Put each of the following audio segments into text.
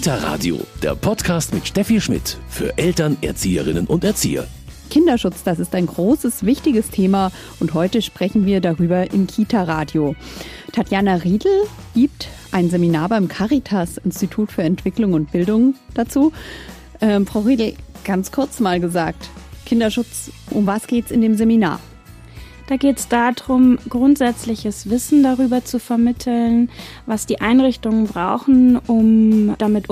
Kita Radio, der Podcast mit Steffi Schmidt für Eltern, Erzieherinnen und Erzieher. Kinderschutz, das ist ein großes, wichtiges Thema und heute sprechen wir darüber im Kita Radio. Tatjana Riedel gibt ein Seminar beim Caritas Institut für Entwicklung und Bildung dazu. Ähm, Frau Riedel, ganz kurz mal gesagt, Kinderschutz, um was geht es in dem Seminar? Da geht es darum, grundsätzliches Wissen darüber zu vermitteln, was die Einrichtungen brauchen, um damit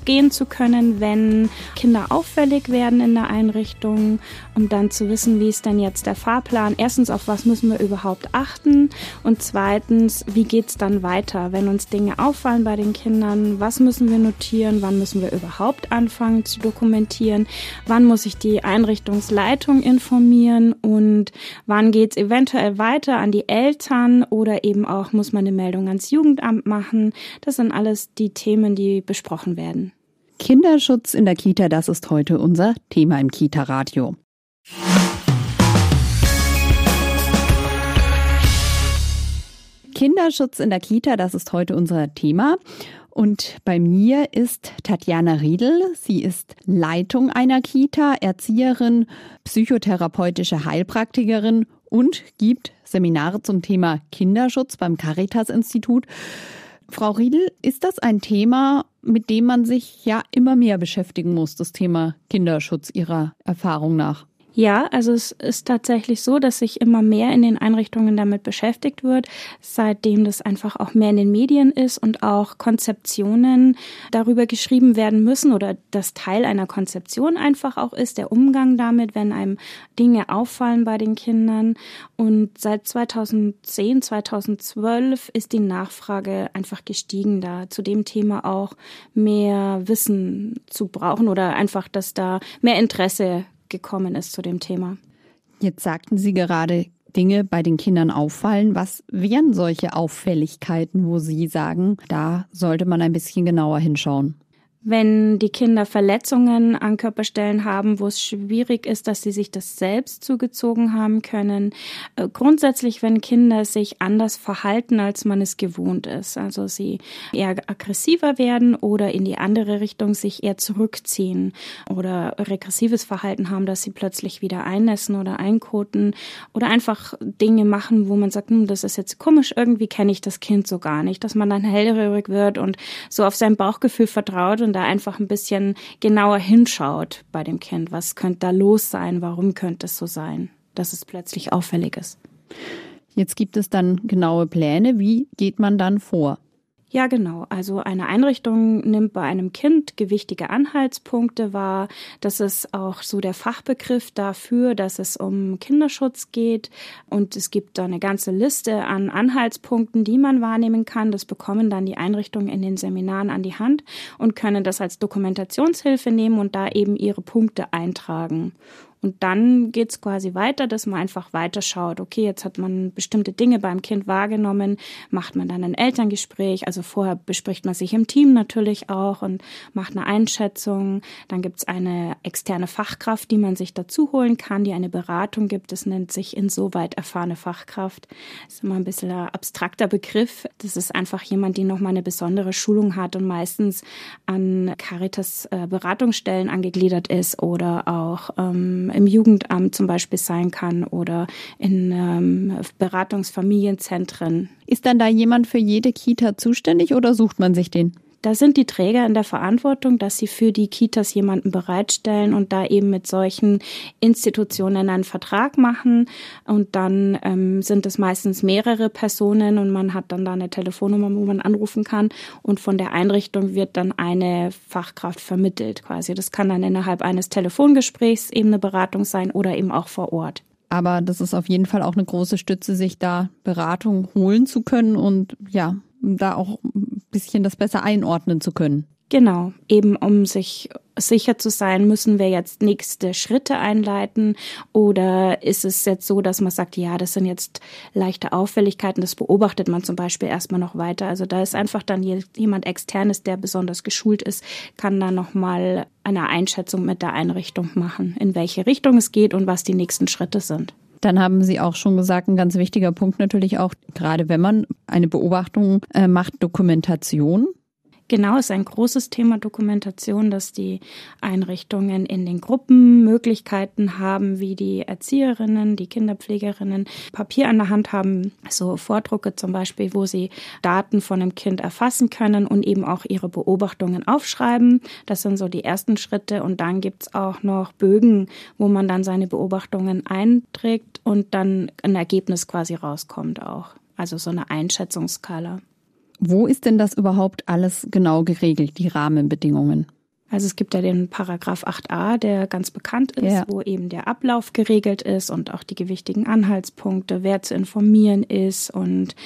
umgehen zu können, wenn Kinder auffällig werden in der Einrichtung, um dann zu wissen, wie ist denn jetzt der Fahrplan. Erstens, auf was müssen wir überhaupt achten? Und zweitens, wie geht es dann weiter, wenn uns Dinge auffallen bei den Kindern, was müssen wir notieren, wann müssen wir überhaupt anfangen zu dokumentieren, wann muss ich die Einrichtungsleitung informieren? Und wann geht es eventuell weiter an die Eltern? Oder eben auch muss man eine Meldung ans Jugendamt machen. Das sind alles die Themen, die besprochen werden. Kinderschutz in der Kita, das ist heute unser Thema im Kita-Radio. Kinderschutz in der Kita, das ist heute unser Thema. Und bei mir ist Tatjana Riedel. Sie ist Leitung einer Kita, Erzieherin, psychotherapeutische Heilpraktikerin und gibt Seminare zum Thema Kinderschutz beim Caritas-Institut. Frau Riedel, ist das ein Thema, mit dem man sich ja immer mehr beschäftigen muss, das Thema Kinderschutz Ihrer Erfahrung nach? Ja, also es ist tatsächlich so, dass sich immer mehr in den Einrichtungen damit beschäftigt wird, seitdem das einfach auch mehr in den Medien ist und auch Konzeptionen darüber geschrieben werden müssen oder das Teil einer Konzeption einfach auch ist, der Umgang damit, wenn einem Dinge auffallen bei den Kindern. Und seit 2010, 2012 ist die Nachfrage einfach gestiegen, da zu dem Thema auch mehr Wissen zu brauchen oder einfach, dass da mehr Interesse gekommen ist zu dem Thema. Jetzt sagten Sie gerade, Dinge bei den Kindern auffallen. Was wären solche Auffälligkeiten, wo Sie sagen, da sollte man ein bisschen genauer hinschauen? Wenn die Kinder Verletzungen an Körperstellen haben, wo es schwierig ist, dass sie sich das selbst zugezogen haben können. Äh, grundsätzlich, wenn Kinder sich anders verhalten, als man es gewohnt ist. Also sie eher aggressiver werden oder in die andere Richtung sich eher zurückziehen oder regressives Verhalten haben, dass sie plötzlich wieder einnässen oder einkoten oder einfach Dinge machen, wo man sagt, hm, das ist jetzt komisch, irgendwie kenne ich das Kind so gar nicht, dass man dann hellhörig wird und so auf sein Bauchgefühl vertraut da einfach ein bisschen genauer hinschaut bei dem Kind. Was könnte da los sein? Warum könnte es so sein, dass es plötzlich auffällig ist? Jetzt gibt es dann genaue Pläne. Wie geht man dann vor? Ja, genau. Also eine Einrichtung nimmt bei einem Kind gewichtige Anhaltspunkte wahr. Das ist auch so der Fachbegriff dafür, dass es um Kinderschutz geht. Und es gibt da eine ganze Liste an Anhaltspunkten, die man wahrnehmen kann. Das bekommen dann die Einrichtungen in den Seminaren an die Hand und können das als Dokumentationshilfe nehmen und da eben ihre Punkte eintragen. Und dann geht's quasi weiter, dass man einfach weiterschaut. Okay, jetzt hat man bestimmte Dinge beim Kind wahrgenommen, macht man dann ein Elterngespräch. Also vorher bespricht man sich im Team natürlich auch und macht eine Einschätzung. Dann gibt's eine externe Fachkraft, die man sich dazu holen kann, die eine Beratung gibt. Das nennt sich insoweit erfahrene Fachkraft. Das ist immer ein bisschen ein abstrakter Begriff. Das ist einfach jemand, die nochmal eine besondere Schulung hat und meistens an Caritas äh, Beratungsstellen angegliedert ist oder auch ähm, im Jugendamt zum Beispiel sein kann oder in ähm, Beratungsfamilienzentren. Ist dann da jemand für jede Kita zuständig oder sucht man sich den? Da sind die Träger in der Verantwortung, dass sie für die Kitas jemanden bereitstellen und da eben mit solchen Institutionen einen Vertrag machen. Und dann ähm, sind es meistens mehrere Personen und man hat dann da eine Telefonnummer, wo man anrufen kann. Und von der Einrichtung wird dann eine Fachkraft vermittelt quasi. Das kann dann innerhalb eines Telefongesprächs eben eine Beratung sein oder eben auch vor Ort. Aber das ist auf jeden Fall auch eine große Stütze, sich da Beratung holen zu können und ja, da auch ein bisschen das besser einordnen zu können. Genau, eben um sich sicher zu sein, müssen wir jetzt nächste Schritte einleiten oder ist es jetzt so, dass man sagt, ja, das sind jetzt leichte Auffälligkeiten, das beobachtet man zum Beispiel erstmal noch weiter. Also da ist einfach dann jemand externes, der besonders geschult ist, kann dann nochmal eine Einschätzung mit der Einrichtung machen, in welche Richtung es geht und was die nächsten Schritte sind. Dann haben Sie auch schon gesagt, ein ganz wichtiger Punkt natürlich auch, gerade wenn man eine Beobachtung äh, macht, Dokumentation. Genau, ist ein großes Thema Dokumentation, dass die Einrichtungen in den Gruppen Möglichkeiten haben, wie die Erzieherinnen, die Kinderpflegerinnen Papier an der Hand haben, so Vordrucke zum Beispiel, wo sie Daten von einem Kind erfassen können und eben auch ihre Beobachtungen aufschreiben. Das sind so die ersten Schritte und dann gibt's auch noch Bögen, wo man dann seine Beobachtungen einträgt und dann ein Ergebnis quasi rauskommt auch. Also so eine Einschätzungsskala. Wo ist denn das überhaupt alles genau geregelt, die Rahmenbedingungen? Also es gibt ja den Paragraph 8a, der ganz bekannt ist, ja. wo eben der Ablauf geregelt ist und auch die gewichtigen Anhaltspunkte, wer zu informieren ist und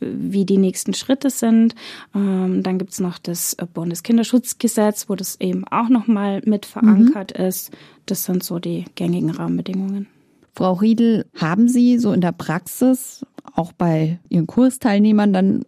wie die nächsten Schritte sind. Ähm, dann gibt's noch das Bundeskinderschutzgesetz, wo das eben auch nochmal mit verankert mhm. ist. Das sind so die gängigen Rahmenbedingungen. Frau Riedel, haben Sie so in der Praxis, auch bei Ihren Kursteilnehmern, dann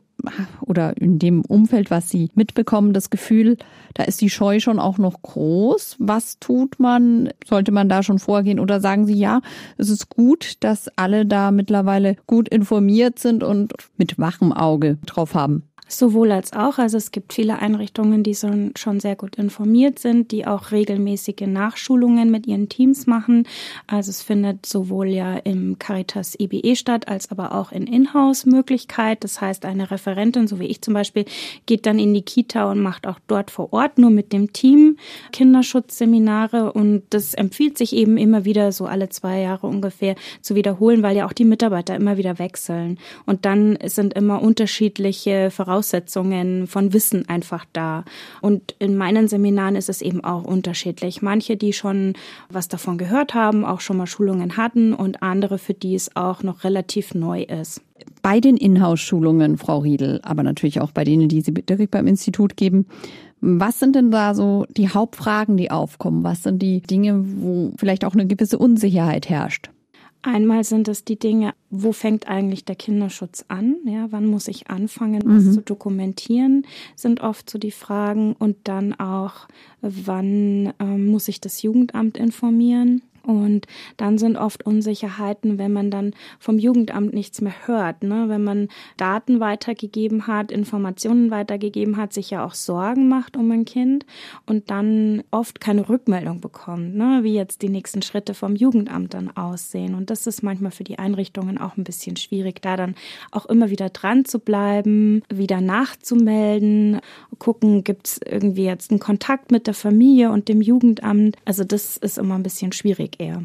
oder in dem Umfeld, was Sie mitbekommen, das Gefühl, da ist die Scheu schon auch noch groß. Was tut man? Sollte man da schon vorgehen? Oder sagen Sie, ja, es ist gut, dass alle da mittlerweile gut informiert sind und mit wachem Auge drauf haben? Sowohl als auch. Also es gibt viele Einrichtungen, die schon sehr gut informiert sind, die auch regelmäßige Nachschulungen mit ihren Teams machen. Also es findet sowohl ja im Caritas EBE statt, als aber auch in Inhouse-Möglichkeit. Das heißt, eine Referentin, so wie ich zum Beispiel, geht dann in die Kita und macht auch dort vor Ort nur mit dem Team Kinderschutzseminare. Und das empfiehlt sich eben immer wieder so alle zwei Jahre ungefähr zu wiederholen, weil ja auch die Mitarbeiter immer wieder wechseln. Und dann sind immer unterschiedliche Voraussetzungen Voraussetzungen von Wissen einfach da. Und in meinen Seminaren ist es eben auch unterschiedlich. Manche, die schon was davon gehört haben, auch schon mal Schulungen hatten und andere, für die es auch noch relativ neu ist. Bei den Inhouse-Schulungen, Frau Riedel, aber natürlich auch bei denen, die Sie direkt beim Institut geben, was sind denn da so die Hauptfragen, die aufkommen? Was sind die Dinge, wo vielleicht auch eine gewisse Unsicherheit herrscht? Einmal sind es die Dinge, wo fängt eigentlich der Kinderschutz an? Ja, wann muss ich anfangen, was mhm. zu dokumentieren? Sind oft so die Fragen. Und dann auch, wann äh, muss ich das Jugendamt informieren? Und dann sind oft Unsicherheiten, wenn man dann vom Jugendamt nichts mehr hört, ne? wenn man Daten weitergegeben hat, Informationen weitergegeben hat, sich ja auch Sorgen macht um ein Kind und dann oft keine Rückmeldung bekommt, ne? wie jetzt die nächsten Schritte vom Jugendamt dann aussehen. Und das ist manchmal für die Einrichtungen auch ein bisschen schwierig, da dann auch immer wieder dran zu bleiben, wieder nachzumelden, gucken, gibt es irgendwie jetzt einen Kontakt mit der Familie und dem Jugendamt. Also das ist immer ein bisschen schwierig eher.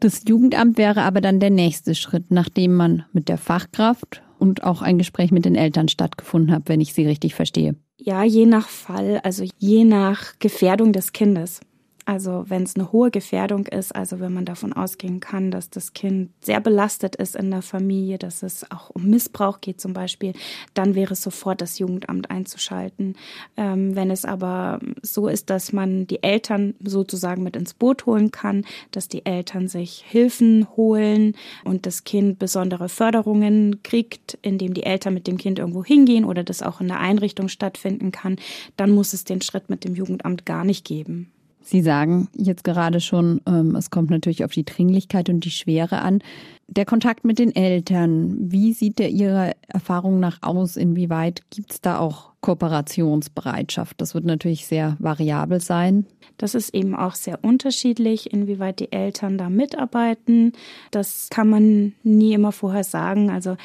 Das Jugendamt wäre aber dann der nächste Schritt, nachdem man mit der Fachkraft und auch ein Gespräch mit den Eltern stattgefunden hat, wenn ich Sie richtig verstehe. Ja, je nach Fall, also je nach Gefährdung des Kindes. Also wenn es eine hohe Gefährdung ist, also wenn man davon ausgehen kann, dass das Kind sehr belastet ist in der Familie, dass es auch um Missbrauch geht zum Beispiel, dann wäre es sofort das Jugendamt einzuschalten. Ähm, wenn es aber so ist, dass man die Eltern sozusagen mit ins Boot holen kann, dass die Eltern sich Hilfen holen und das Kind besondere Förderungen kriegt, indem die Eltern mit dem Kind irgendwo hingehen oder das auch in der Einrichtung stattfinden kann, dann muss es den Schritt mit dem Jugendamt gar nicht geben. Sie sagen jetzt gerade schon, ähm, es kommt natürlich auf die Dringlichkeit und die Schwere an. Der Kontakt mit den Eltern, wie sieht der Ihrer Erfahrung nach aus? Inwieweit gibt es da auch Kooperationsbereitschaft? Das wird natürlich sehr variabel sein. Das ist eben auch sehr unterschiedlich, inwieweit die Eltern da mitarbeiten. Das kann man nie immer vorher sagen. Also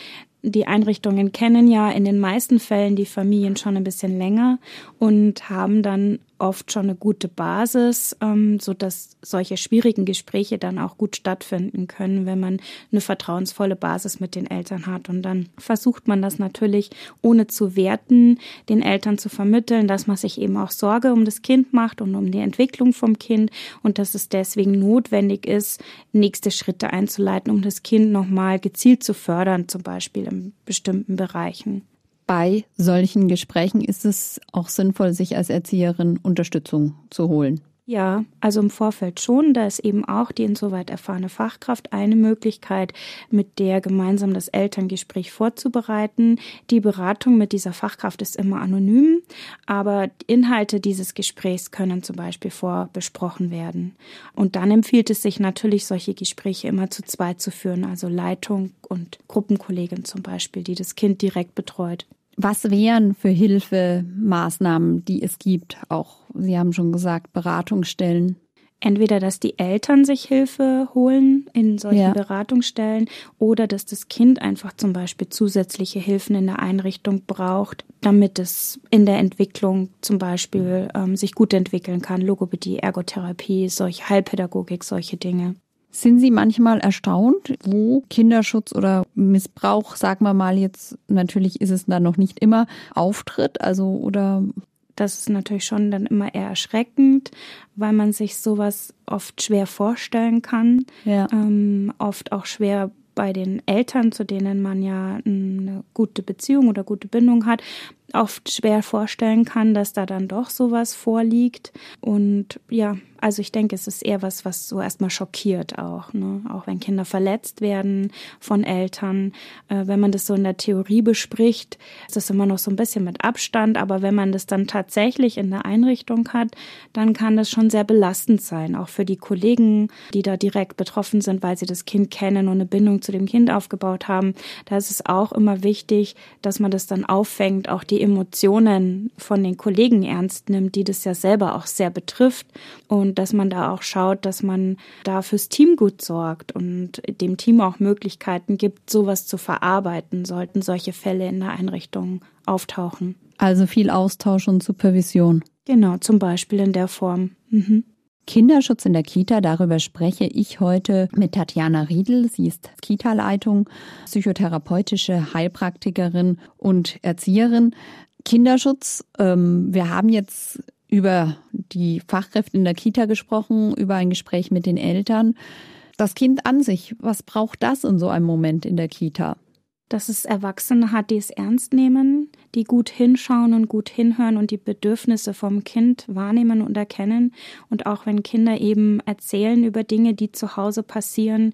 die Einrichtungen kennen ja in den meisten Fällen die Familien schon ein bisschen länger und haben dann oft schon eine gute Basis, ähm, so solche schwierigen Gespräche dann auch gut stattfinden können, wenn man eine vertrauensvolle Basis mit den Eltern hat. Und dann versucht man das natürlich ohne zu werten, den Eltern zu vermitteln, dass man sich eben auch Sorge um das Kind macht und um die Entwicklung vom Kind und dass es deswegen notwendig ist, nächste Schritte einzuleiten, um das Kind nochmal gezielt zu fördern, zum Beispiel in bestimmten Bereichen bei solchen Gesprächen ist es auch sinnvoll, sich als Erzieherin Unterstützung zu holen. Ja, also im Vorfeld schon. Da ist eben auch die insoweit erfahrene Fachkraft eine Möglichkeit, mit der gemeinsam das Elterngespräch vorzubereiten. Die Beratung mit dieser Fachkraft ist immer anonym, aber Inhalte dieses Gesprächs können zum Beispiel vorbesprochen werden. Und dann empfiehlt es sich natürlich, solche Gespräche immer zu zweit zu führen, also Leitung und Gruppenkollegin zum Beispiel, die das Kind direkt betreut. Was wären für Hilfemaßnahmen, die es gibt? Auch, Sie haben schon gesagt, Beratungsstellen. Entweder, dass die Eltern sich Hilfe holen in solchen ja. Beratungsstellen oder dass das Kind einfach zum Beispiel zusätzliche Hilfen in der Einrichtung braucht, damit es in der Entwicklung zum Beispiel ähm, sich gut entwickeln kann. Logopädie, Ergotherapie, solche Heilpädagogik, solche Dinge. Sind Sie manchmal erstaunt, wo Kinderschutz oder Missbrauch, sagen wir mal jetzt, natürlich ist es da noch nicht immer, auftritt? Also, oder das ist natürlich schon dann immer eher erschreckend, weil man sich sowas oft schwer vorstellen kann, ja. ähm, oft auch schwer bei den Eltern, zu denen man ja eine gute Beziehung oder gute Bindung hat, oft schwer vorstellen kann, dass da dann doch sowas vorliegt. Und ja, also ich denke, es ist eher was, was so erstmal schockiert auch. Ne? Auch wenn Kinder verletzt werden von Eltern. Äh, wenn man das so in der Theorie bespricht, ist das immer noch so ein bisschen mit Abstand. Aber wenn man das dann tatsächlich in der Einrichtung hat, dann kann das schon sehr belastend sein. Auch für die Kollegen, die da direkt betroffen sind, weil sie das Kind kennen und eine Bindung zu dem Kind aufgebaut haben. Da ist es auch immer wichtig, dass man das dann auffängt, auch die Emotionen von den Kollegen ernst nimmt, die das ja selber auch sehr betrifft. Und dass man da auch schaut, dass man da fürs Team gut sorgt und dem Team auch Möglichkeiten gibt, sowas zu verarbeiten, sollten solche Fälle in der Einrichtung auftauchen. Also viel Austausch und Supervision. Genau, zum Beispiel in der Form. Mhm. Kinderschutz in der Kita, darüber spreche ich heute mit Tatjana Riedel. Sie ist Kita-Leitung, psychotherapeutische Heilpraktikerin und Erzieherin. Kinderschutz, ähm, wir haben jetzt über die Fachkräfte in der Kita gesprochen, über ein Gespräch mit den Eltern. Das Kind an sich, was braucht das in so einem Moment in der Kita? Dass es Erwachsene hat, die es ernst nehmen, die gut hinschauen und gut hinhören und die Bedürfnisse vom Kind wahrnehmen und erkennen. Und auch wenn Kinder eben erzählen über Dinge, die zu Hause passieren,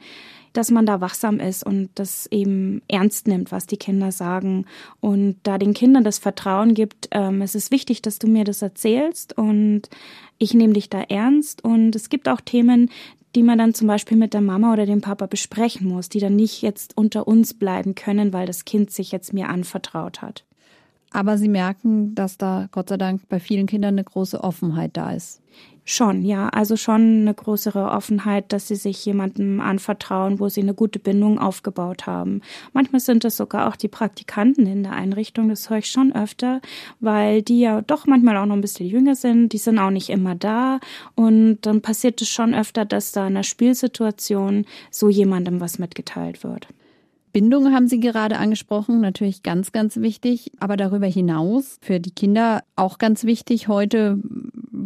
dass man da wachsam ist und das eben ernst nimmt, was die Kinder sagen und da den Kindern das Vertrauen gibt, ähm, es ist wichtig, dass du mir das erzählst und ich nehme dich da ernst und es gibt auch Themen, die man dann zum Beispiel mit der Mama oder dem Papa besprechen muss, die dann nicht jetzt unter uns bleiben können, weil das Kind sich jetzt mir anvertraut hat. Aber Sie merken, dass da Gott sei Dank bei vielen Kindern eine große Offenheit da ist. Schon, ja. Also schon eine größere Offenheit, dass sie sich jemandem anvertrauen, wo sie eine gute Bindung aufgebaut haben. Manchmal sind es sogar auch die Praktikanten in der Einrichtung, das höre ich schon öfter, weil die ja doch manchmal auch noch ein bisschen jünger sind, die sind auch nicht immer da. Und dann passiert es schon öfter, dass da in einer Spielsituation so jemandem was mitgeteilt wird. Bindung haben Sie gerade angesprochen, natürlich ganz, ganz wichtig. Aber darüber hinaus für die Kinder auch ganz wichtig. Heute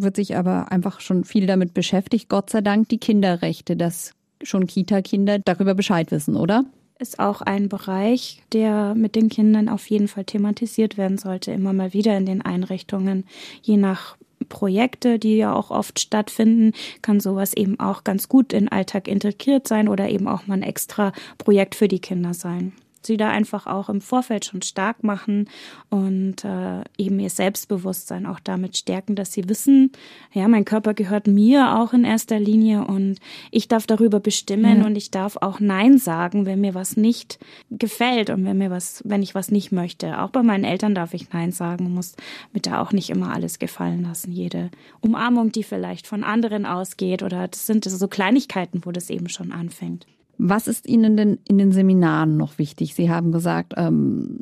wird sich aber einfach schon viel damit beschäftigt. Gott sei Dank die Kinderrechte, dass schon Kita-Kinder darüber Bescheid wissen, oder? Ist auch ein Bereich, der mit den Kindern auf jeden Fall thematisiert werden sollte, immer mal wieder in den Einrichtungen, je nach Projekte, die ja auch oft stattfinden, kann sowas eben auch ganz gut in den Alltag integriert sein oder eben auch mal ein extra Projekt für die Kinder sein sie da einfach auch im Vorfeld schon stark machen und äh, eben ihr Selbstbewusstsein auch damit stärken, dass sie wissen, ja, mein Körper gehört mir auch in erster Linie und ich darf darüber bestimmen ja. und ich darf auch Nein sagen, wenn mir was nicht gefällt und wenn mir was, wenn ich was nicht möchte. Auch bei meinen Eltern darf ich Nein sagen, muss mir da auch nicht immer alles gefallen lassen. Jede Umarmung, die vielleicht von anderen ausgeht oder das sind so Kleinigkeiten, wo das eben schon anfängt. Was ist Ihnen denn in den Seminaren noch wichtig? Sie haben gesagt, ähm,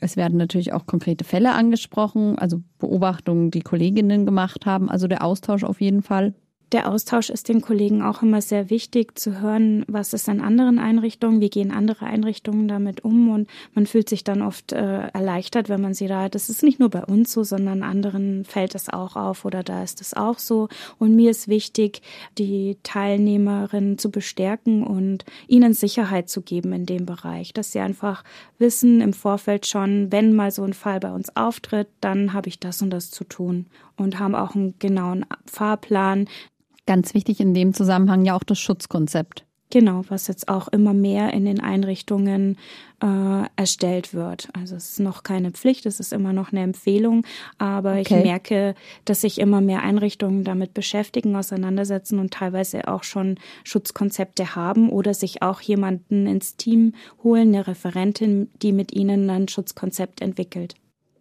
es werden natürlich auch konkrete Fälle angesprochen, also Beobachtungen, die Kolleginnen gemacht haben, also der Austausch auf jeden Fall der Austausch ist den Kollegen auch immer sehr wichtig, zu hören, was ist an anderen Einrichtungen, wie gehen andere Einrichtungen damit um? Und man fühlt sich dann oft äh, erleichtert, wenn man sie da, das ist nicht nur bei uns so, sondern anderen fällt es auch auf oder da ist es auch so. Und mir ist wichtig, die Teilnehmerinnen zu bestärken und ihnen Sicherheit zu geben in dem Bereich, dass sie einfach wissen im Vorfeld schon, wenn mal so ein Fall bei uns auftritt, dann habe ich das und das zu tun und haben auch einen genauen Fahrplan, Ganz wichtig in dem Zusammenhang ja auch das Schutzkonzept. Genau, was jetzt auch immer mehr in den Einrichtungen äh, erstellt wird. Also es ist noch keine Pflicht, es ist immer noch eine Empfehlung, aber okay. ich merke, dass sich immer mehr Einrichtungen damit beschäftigen, auseinandersetzen und teilweise auch schon Schutzkonzepte haben oder sich auch jemanden ins Team holen, eine Referentin, die mit ihnen ein Schutzkonzept entwickelt.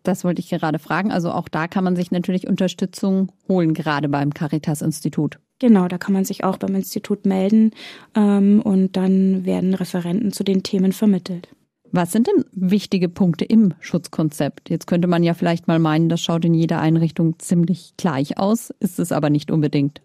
Das wollte ich gerade fragen. Also auch da kann man sich natürlich Unterstützung holen, gerade beim Caritas-Institut. Genau, da kann man sich auch beim Institut melden ähm, und dann werden Referenten zu den Themen vermittelt. Was sind denn wichtige Punkte im Schutzkonzept? Jetzt könnte man ja vielleicht mal meinen, das schaut in jeder Einrichtung ziemlich gleich aus, ist es aber nicht unbedingt.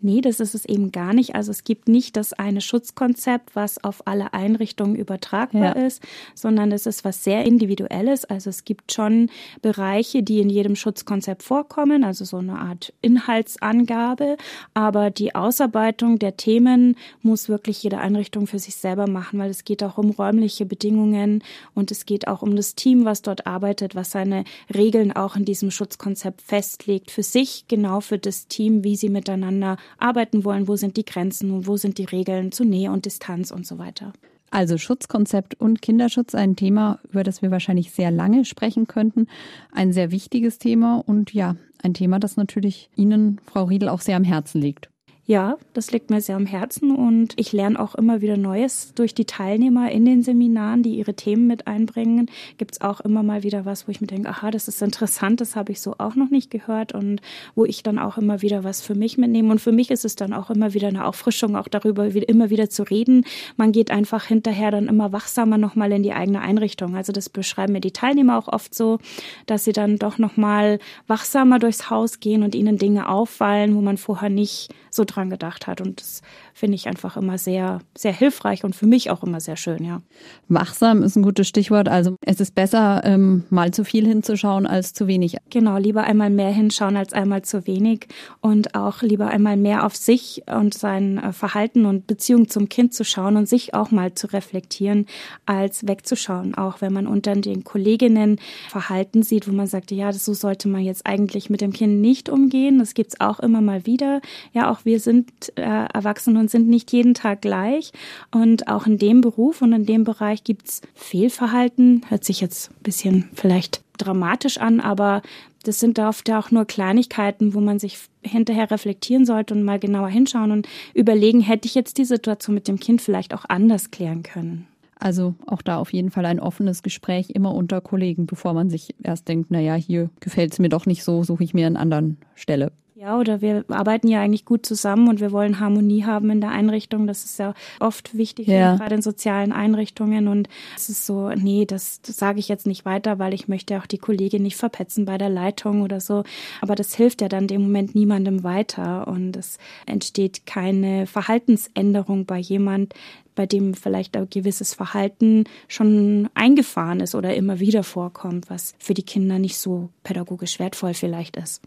Nee, das ist es eben gar nicht. Also es gibt nicht das eine Schutzkonzept, was auf alle Einrichtungen übertragbar ja. ist, sondern es ist was sehr Individuelles. Also es gibt schon Bereiche, die in jedem Schutzkonzept vorkommen, also so eine Art Inhaltsangabe. Aber die Ausarbeitung der Themen muss wirklich jede Einrichtung für sich selber machen, weil es geht auch um räumliche Bedingungen und es geht auch um das Team, was dort arbeitet, was seine Regeln auch in diesem Schutzkonzept festlegt, für sich, genau für das Team, wie sie miteinander arbeiten wollen, wo sind die Grenzen und wo sind die Regeln zu Nähe und Distanz und so weiter. Also Schutzkonzept und Kinderschutz, ein Thema, über das wir wahrscheinlich sehr lange sprechen könnten. Ein sehr wichtiges Thema und ja, ein Thema, das natürlich Ihnen, Frau Riedel, auch sehr am Herzen liegt. Ja, das liegt mir sehr am Herzen und ich lerne auch immer wieder Neues durch die Teilnehmer in den Seminaren, die ihre Themen mit einbringen. Gibt es auch immer mal wieder was, wo ich mir denke, aha, das ist interessant, das habe ich so auch noch nicht gehört und wo ich dann auch immer wieder was für mich mitnehme. Und für mich ist es dann auch immer wieder eine Auffrischung, auch darüber immer wieder zu reden. Man geht einfach hinterher dann immer wachsamer nochmal in die eigene Einrichtung. Also das beschreiben mir die Teilnehmer auch oft so, dass sie dann doch nochmal wachsamer durchs Haus gehen und ihnen Dinge auffallen, wo man vorher nicht so dran gedacht hat. Und das finde ich einfach immer sehr, sehr hilfreich und für mich auch immer sehr schön, ja. Wachsam ist ein gutes Stichwort. Also es ist besser, ähm, mal zu viel hinzuschauen als zu wenig. Genau, lieber einmal mehr hinschauen als einmal zu wenig und auch lieber einmal mehr auf sich und sein äh, Verhalten und Beziehung zum Kind zu schauen und sich auch mal zu reflektieren, als wegzuschauen. Auch wenn man unter den Kolleginnen Verhalten sieht, wo man sagt, ja, so sollte man jetzt eigentlich mit dem Kind nicht umgehen. Das gibt es auch immer mal wieder. Ja, auch wir sind äh, erwachsen und sind nicht jeden Tag gleich. Und auch in dem Beruf und in dem Bereich gibt's Fehlverhalten. Hört sich jetzt ein bisschen vielleicht dramatisch an, aber das sind oft auch nur Kleinigkeiten, wo man sich hinterher reflektieren sollte und mal genauer hinschauen und überlegen, hätte ich jetzt die Situation mit dem Kind vielleicht auch anders klären können. Also auch da auf jeden Fall ein offenes Gespräch immer unter Kollegen, bevor man sich erst denkt, naja, hier gefällt es mir doch nicht so, suche ich mir einen anderen Stelle. Ja, oder wir arbeiten ja eigentlich gut zusammen und wir wollen Harmonie haben in der Einrichtung. Das ist ja oft wichtig, ja. gerade in sozialen Einrichtungen. Und es ist so, nee, das, das sage ich jetzt nicht weiter, weil ich möchte auch die Kollegin nicht verpetzen bei der Leitung oder so. Aber das hilft ja dann dem Moment niemandem weiter und es entsteht keine Verhaltensänderung bei jemand, bei dem vielleicht ein gewisses Verhalten schon eingefahren ist oder immer wieder vorkommt, was für die Kinder nicht so pädagogisch wertvoll vielleicht ist.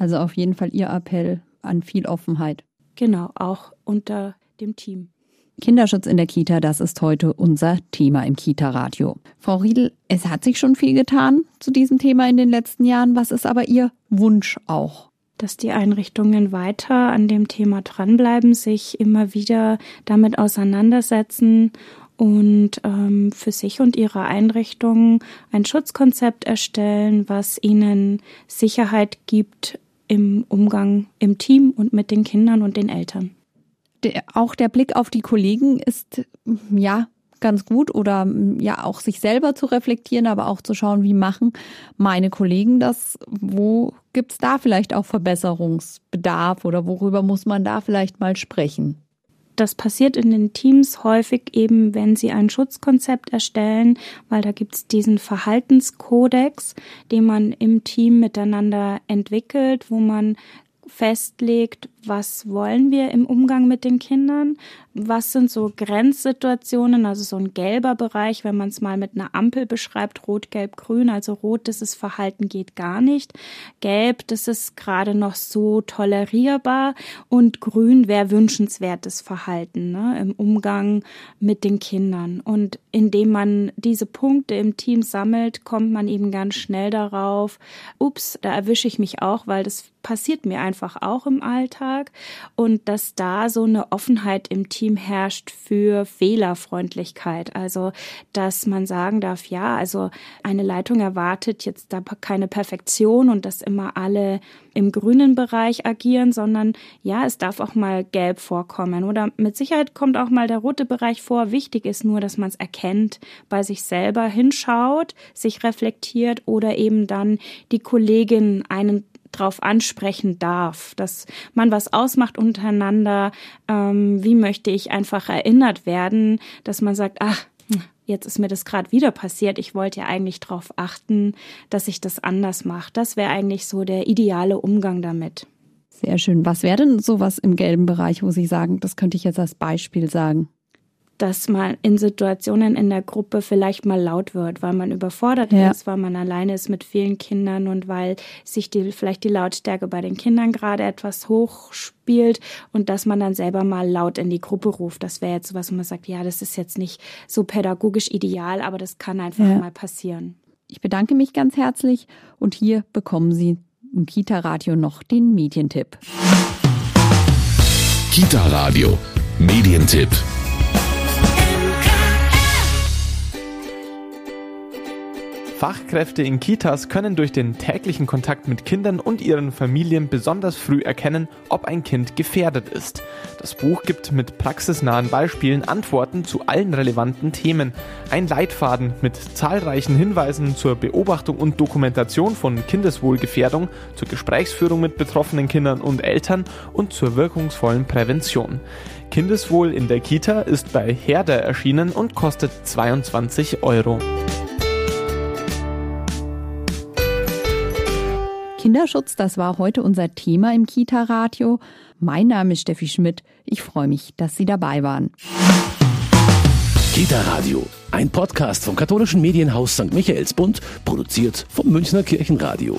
Also auf jeden Fall Ihr Appell an viel Offenheit. Genau, auch unter dem Team. Kinderschutz in der Kita, das ist heute unser Thema im Kita-Radio. Frau Riedel, es hat sich schon viel getan zu diesem Thema in den letzten Jahren. Was ist aber Ihr Wunsch auch? Dass die Einrichtungen weiter an dem Thema dranbleiben, sich immer wieder damit auseinandersetzen und ähm, für sich und ihre Einrichtungen ein Schutzkonzept erstellen, was ihnen Sicherheit gibt im Umgang im Team und mit den Kindern und den Eltern. Der, auch der Blick auf die Kollegen ist ja ganz gut oder ja auch sich selber zu reflektieren, aber auch zu schauen, wie machen meine Kollegen das, wo gibt's da vielleicht auch Verbesserungsbedarf oder worüber muss man da vielleicht mal sprechen? Das passiert in den Teams häufig eben, wenn sie ein Schutzkonzept erstellen, weil da gibt es diesen Verhaltenskodex, den man im Team miteinander entwickelt, wo man festlegt, was wollen wir im Umgang mit den Kindern, was sind so Grenzsituationen, also so ein gelber Bereich, wenn man es mal mit einer Ampel beschreibt, rot, gelb, grün, also rot, das ist Verhalten geht gar nicht, gelb, das ist gerade noch so tolerierbar. Und grün wäre wünschenswertes Verhalten ne, im Umgang mit den Kindern. Und indem man diese Punkte im Team sammelt, kommt man eben ganz schnell darauf, ups, da erwische ich mich auch, weil das passiert mir einfach auch im Alltag und dass da so eine Offenheit im Team Team herrscht für Fehlerfreundlichkeit. Also, dass man sagen darf, ja, also eine Leitung erwartet jetzt da keine Perfektion und dass immer alle im grünen Bereich agieren, sondern ja, es darf auch mal gelb vorkommen oder mit Sicherheit kommt auch mal der rote Bereich vor. Wichtig ist nur, dass man es erkennt, bei sich selber hinschaut, sich reflektiert oder eben dann die Kollegin einen drauf ansprechen darf, dass man was ausmacht untereinander. Ähm, wie möchte ich einfach erinnert werden, dass man sagt, ach, jetzt ist mir das gerade wieder passiert. Ich wollte ja eigentlich darauf achten, dass ich das anders mache. Das wäre eigentlich so der ideale Umgang damit. Sehr schön. Was wäre denn sowas im gelben Bereich, wo Sie sagen, das könnte ich jetzt als Beispiel sagen? Dass man in Situationen in der Gruppe vielleicht mal laut wird, weil man überfordert ja. ist, weil man alleine ist mit vielen Kindern und weil sich die, vielleicht die Lautstärke bei den Kindern gerade etwas hoch spielt und dass man dann selber mal laut in die Gruppe ruft. Das wäre jetzt so was, wo man sagt, ja, das ist jetzt nicht so pädagogisch ideal, aber das kann einfach ja. mal passieren. Ich bedanke mich ganz herzlich und hier bekommen Sie im Kita-Radio noch den Medientipp. Kita-Radio, Medientipp. Fachkräfte in Kitas können durch den täglichen Kontakt mit Kindern und ihren Familien besonders früh erkennen, ob ein Kind gefährdet ist. Das Buch gibt mit praxisnahen Beispielen Antworten zu allen relevanten Themen. Ein Leitfaden mit zahlreichen Hinweisen zur Beobachtung und Dokumentation von Kindeswohlgefährdung, zur Gesprächsführung mit betroffenen Kindern und Eltern und zur wirkungsvollen Prävention. Kindeswohl in der Kita ist bei Herder erschienen und kostet 22 Euro. Kinderschutz, das war heute unser Thema im Kita-Radio. Mein Name ist Steffi Schmidt. Ich freue mich, dass Sie dabei waren. Kita-Radio, ein Podcast vom katholischen Medienhaus St. Michaelsbund, produziert vom Münchner Kirchenradio.